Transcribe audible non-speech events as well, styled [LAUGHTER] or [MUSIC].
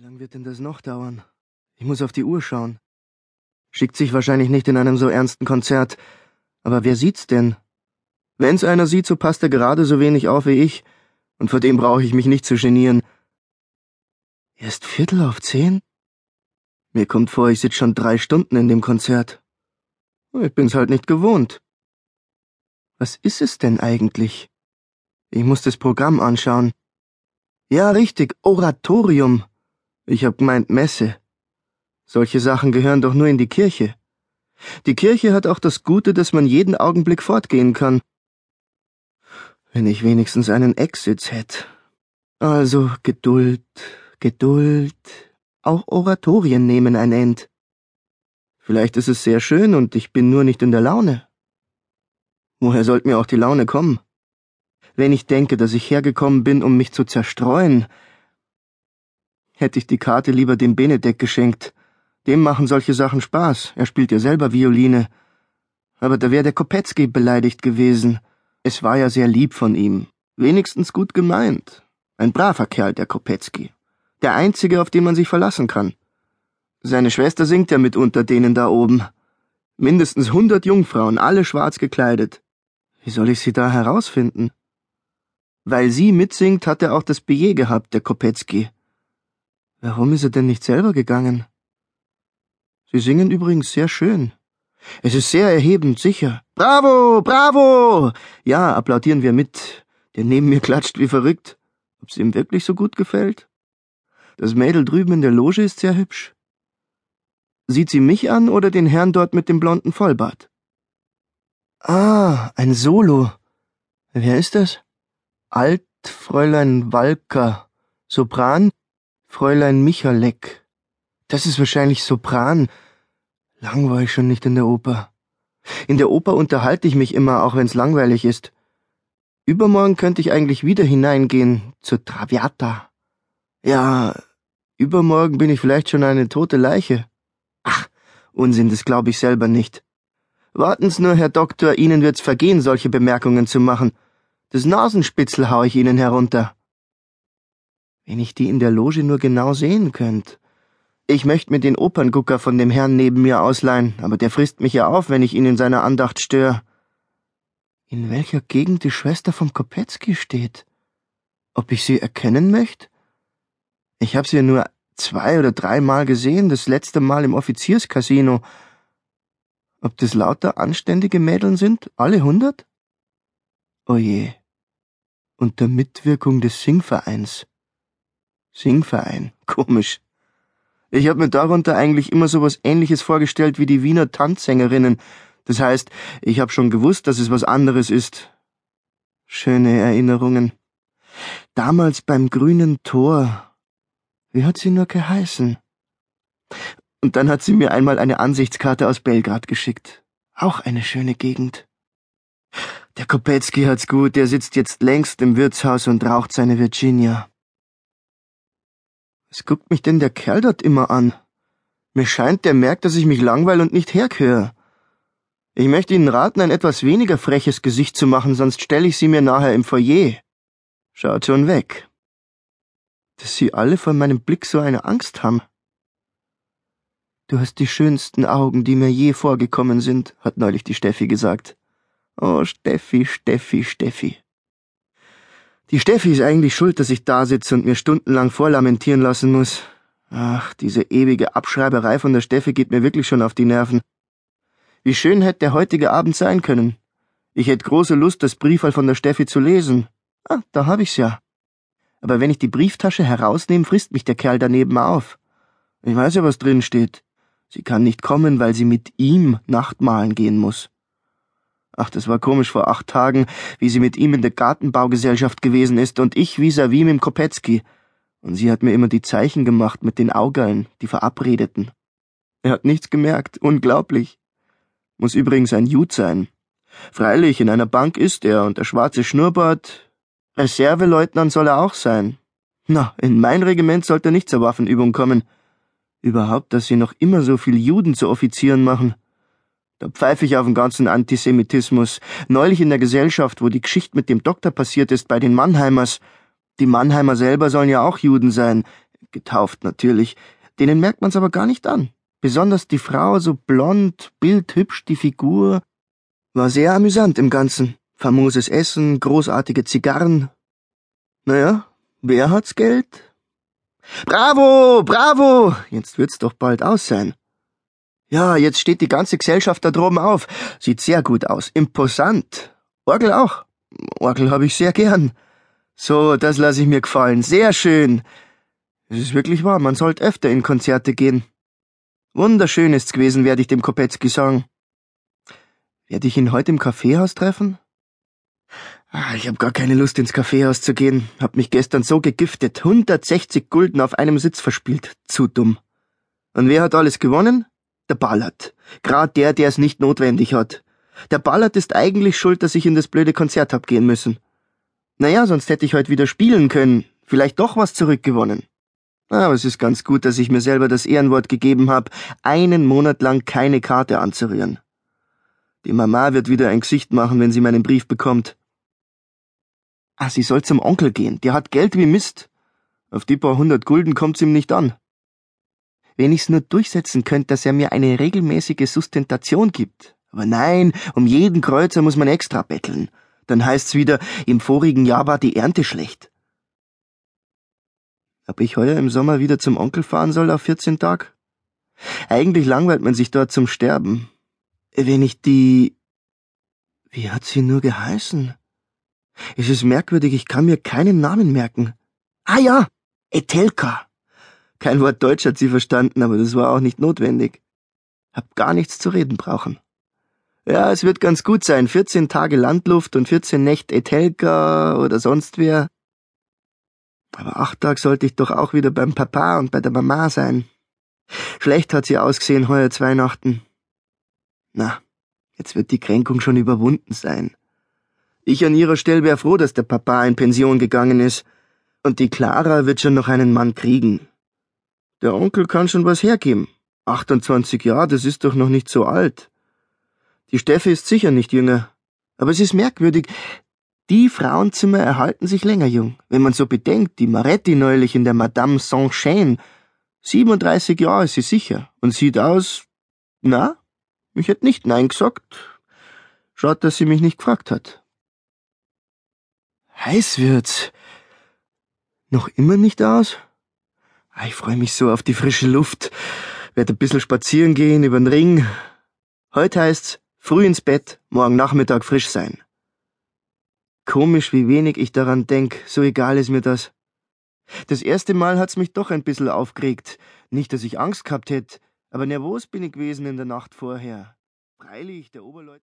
Wie lange wird denn das noch dauern? Ich muss auf die Uhr schauen. Schickt sich wahrscheinlich nicht in einem so ernsten Konzert. Aber wer sieht's denn? Wenn's einer sieht, so passt er gerade so wenig auf wie ich, und vor dem brauche ich mich nicht zu genieren. Erst Viertel auf zehn? Mir kommt vor, ich sitze schon drei Stunden in dem Konzert. Ich bin's halt nicht gewohnt. Was ist es denn eigentlich? Ich muss das Programm anschauen. Ja, richtig, Oratorium. Ich hab gemeint Messe. Solche Sachen gehören doch nur in die Kirche. Die Kirche hat auch das Gute, dass man jeden Augenblick fortgehen kann. Wenn ich wenigstens einen Ecksitz hätte. Also Geduld, Geduld. Auch Oratorien nehmen ein End. Vielleicht ist es sehr schön und ich bin nur nicht in der Laune. Woher sollte mir auch die Laune kommen? Wenn ich denke, dass ich hergekommen bin, um mich zu zerstreuen, hätte ich die Karte lieber dem Benedek geschenkt. Dem machen solche Sachen Spaß. Er spielt ja selber Violine. Aber da wäre der Kopetzky beleidigt gewesen. Es war ja sehr lieb von ihm. Wenigstens gut gemeint. Ein braver Kerl, der Kopetzky. Der einzige, auf den man sich verlassen kann. Seine Schwester singt ja mit unter denen da oben. Mindestens hundert Jungfrauen, alle schwarz gekleidet. Wie soll ich sie da herausfinden? Weil sie mitsingt, hat er auch das Billet gehabt, der Kopetzky. Warum ist er denn nicht selber gegangen? Sie singen übrigens sehr schön. Es ist sehr erhebend, sicher. Bravo, bravo! Ja, applaudieren wir mit. Der neben mir klatscht wie verrückt. Ob's ihm wirklich so gut gefällt? Das Mädel drüben in der Loge ist sehr hübsch. Sieht sie mich an oder den Herrn dort mit dem blonden Vollbart? Ah, ein Solo. Wer ist das? Alt Fräulein Walker. Sopran Fräulein Michalek. Das ist wahrscheinlich Sopran. Lang war ich schon nicht in der Oper. In der Oper unterhalte ich mich immer, auch wenn's langweilig ist. Übermorgen könnte ich eigentlich wieder hineingehen zur Traviata. Ja, übermorgen bin ich vielleicht schon eine tote Leiche. Ach, Unsinn, das glaube ich selber nicht. Warten's nur, Herr Doktor, Ihnen wird's vergehen, solche Bemerkungen zu machen. Das Nasenspitzel hau ich Ihnen herunter. Wenn ich die in der Loge nur genau sehen könnt. Ich möchte mir den Operngucker von dem Herrn neben mir ausleihen, aber der frisst mich ja auf, wenn ich ihn in seiner Andacht störe. In welcher Gegend die Schwester vom Kopetzky steht? Ob ich sie erkennen möchte? Ich hab sie nur zwei oder dreimal gesehen, das letzte Mal im Offizierscasino. Ob das lauter anständige Mädeln sind? Alle hundert? Oje. Unter Mitwirkung des Singvereins. Singverein, [LAUGHS] komisch. Ich habe mir darunter eigentlich immer so was ähnliches vorgestellt wie die Wiener Tanzsängerinnen. Das heißt, ich habe schon gewusst, dass es was anderes ist. Schöne Erinnerungen. Damals beim grünen Tor. Wie hat sie nur geheißen? Und dann hat sie mir einmal eine Ansichtskarte aus Belgrad geschickt. Auch eine schöne Gegend. Der Kopetzky hat's gut, der sitzt jetzt längst im Wirtshaus und raucht seine Virginia. Was guckt mich denn der Kerl dort immer an? Mir scheint, der merkt, dass ich mich langweil und nicht herköre. Ich möchte Ihnen raten, ein etwas weniger freches Gesicht zu machen, sonst stelle ich Sie mir nachher im Foyer. Schaut schon weg. Dass Sie alle vor meinem Blick so eine Angst haben. Du hast die schönsten Augen, die mir je vorgekommen sind, hat neulich die Steffi gesagt. Oh, Steffi, Steffi, Steffi. Die Steffi ist eigentlich schuld, dass ich da sitze und mir stundenlang vorlamentieren lassen muss. Ach, diese ewige Abschreiberei von der Steffi geht mir wirklich schon auf die Nerven. Wie schön hätte der heutige Abend sein können. Ich hätte große Lust, das Briefall von der Steffi zu lesen. Ah, da hab ich's ja. Aber wenn ich die Brieftasche herausnehme, frisst mich der Kerl daneben auf. Ich weiß ja, was drin steht. Sie kann nicht kommen, weil sie mit ihm Nachtmahlen gehen muss. Ach, das war komisch vor acht Tagen, wie sie mit ihm in der Gartenbaugesellschaft gewesen ist und ich vis-à-vis mit Kopetzky. Und sie hat mir immer die Zeichen gemacht mit den Augeln, die Verabredeten. Er hat nichts gemerkt, unglaublich. Muss übrigens ein Jud sein. Freilich, in einer Bank ist er und der schwarze Schnurrbart. Reserveleutnant soll er auch sein. Na, in mein Regiment sollte er nicht zur Waffenübung kommen. Überhaupt, dass sie noch immer so viel Juden zu Offizieren machen. Da pfeife ich auf den ganzen Antisemitismus. Neulich in der Gesellschaft, wo die Geschichte mit dem Doktor passiert ist, bei den Mannheimers. Die Mannheimer selber sollen ja auch Juden sein. Getauft natürlich. Denen merkt man's aber gar nicht an. Besonders die Frau, so blond, bildhübsch, die Figur. War sehr amüsant im Ganzen. Famoses Essen, großartige Zigarren. Naja, wer hat's Geld? Bravo, bravo! Jetzt wird's doch bald aus sein. Ja, jetzt steht die ganze Gesellschaft da droben auf. Sieht sehr gut aus. Imposant. Orgel auch. Orgel habe ich sehr gern. So, das lasse ich mir gefallen. Sehr schön. Es ist wirklich wahr, man sollte öfter in Konzerte gehen. Wunderschön ist's gewesen, werde ich dem Kopetzky sagen. Werde ich ihn heute im Kaffeehaus treffen? Ah, ich habe gar keine Lust, ins Kaffeehaus zu gehen. Hab mich gestern so gegiftet. 160 Gulden auf einem Sitz verspielt. Zu dumm. Und wer hat alles gewonnen? Der Ballert. Grad der, der es nicht notwendig hat. Der Ballert ist eigentlich schuld, dass ich in das blöde Konzert hab gehen müssen. Naja, sonst hätte ich heute wieder spielen können. Vielleicht doch was zurückgewonnen. Aber es ist ganz gut, dass ich mir selber das Ehrenwort gegeben habe, einen Monat lang keine Karte anzurühren. Die Mama wird wieder ein Gesicht machen, wenn sie meinen Brief bekommt. Ah, sie soll zum Onkel gehen, der hat Geld wie Mist. Auf die paar hundert Gulden kommt's ihm nicht an. Wenn ich's nur durchsetzen könnte, dass er mir eine regelmäßige Sustentation gibt. Aber nein, um jeden Kreuzer muss man extra betteln. Dann heißt's wieder, im vorigen Jahr war die Ernte schlecht ob ich heuer im Sommer wieder zum Onkel fahren soll auf 14 Tag? Eigentlich langweilt man sich dort zum Sterben. Wenn ich die... Wie hat sie nur geheißen? Es ist merkwürdig, ich kann mir keinen Namen merken. Ah ja, Etelka. Kein Wort Deutsch hat sie verstanden, aber das war auch nicht notwendig. Hab gar nichts zu reden brauchen. Ja, es wird ganz gut sein. 14 Tage Landluft und 14 Nächte Etelka oder sonst wer. Aber acht Tage sollte ich doch auch wieder beim Papa und bei der Mama sein. Schlecht hat sie ausgesehen heuer zu Weihnachten. Na, jetzt wird die Kränkung schon überwunden sein. Ich an ihrer Stelle wär froh, dass der Papa in Pension gegangen ist. Und die Clara wird schon noch einen Mann kriegen. Der Onkel kann schon was hergeben. 28 Jahre, das ist doch noch nicht so alt. Die Steffi ist sicher nicht jünger. Aber es ist merkwürdig, die Frauenzimmer erhalten sich länger jung. Wenn man so bedenkt, die Maretti neulich in der Madame Saint-Chain, 37 Jahre ist sie sicher und sieht aus, na, ich hätte nicht Nein gesagt. Schaut, dass sie mich nicht gefragt hat. Heiß wird's. Noch immer nicht aus? Ah, ich freue mich so auf die frische Luft. Werd ein bisschen spazieren gehen übern Ring. Heute heißt's früh ins Bett, morgen Nachmittag frisch sein. Komisch, wie wenig ich daran denk, so egal ist mir das. Das erste Mal hat's mich doch ein bisschen aufgeregt. Nicht, dass ich Angst gehabt hätt, aber nervös bin ich gewesen in der Nacht vorher. Freilich, der Oberleut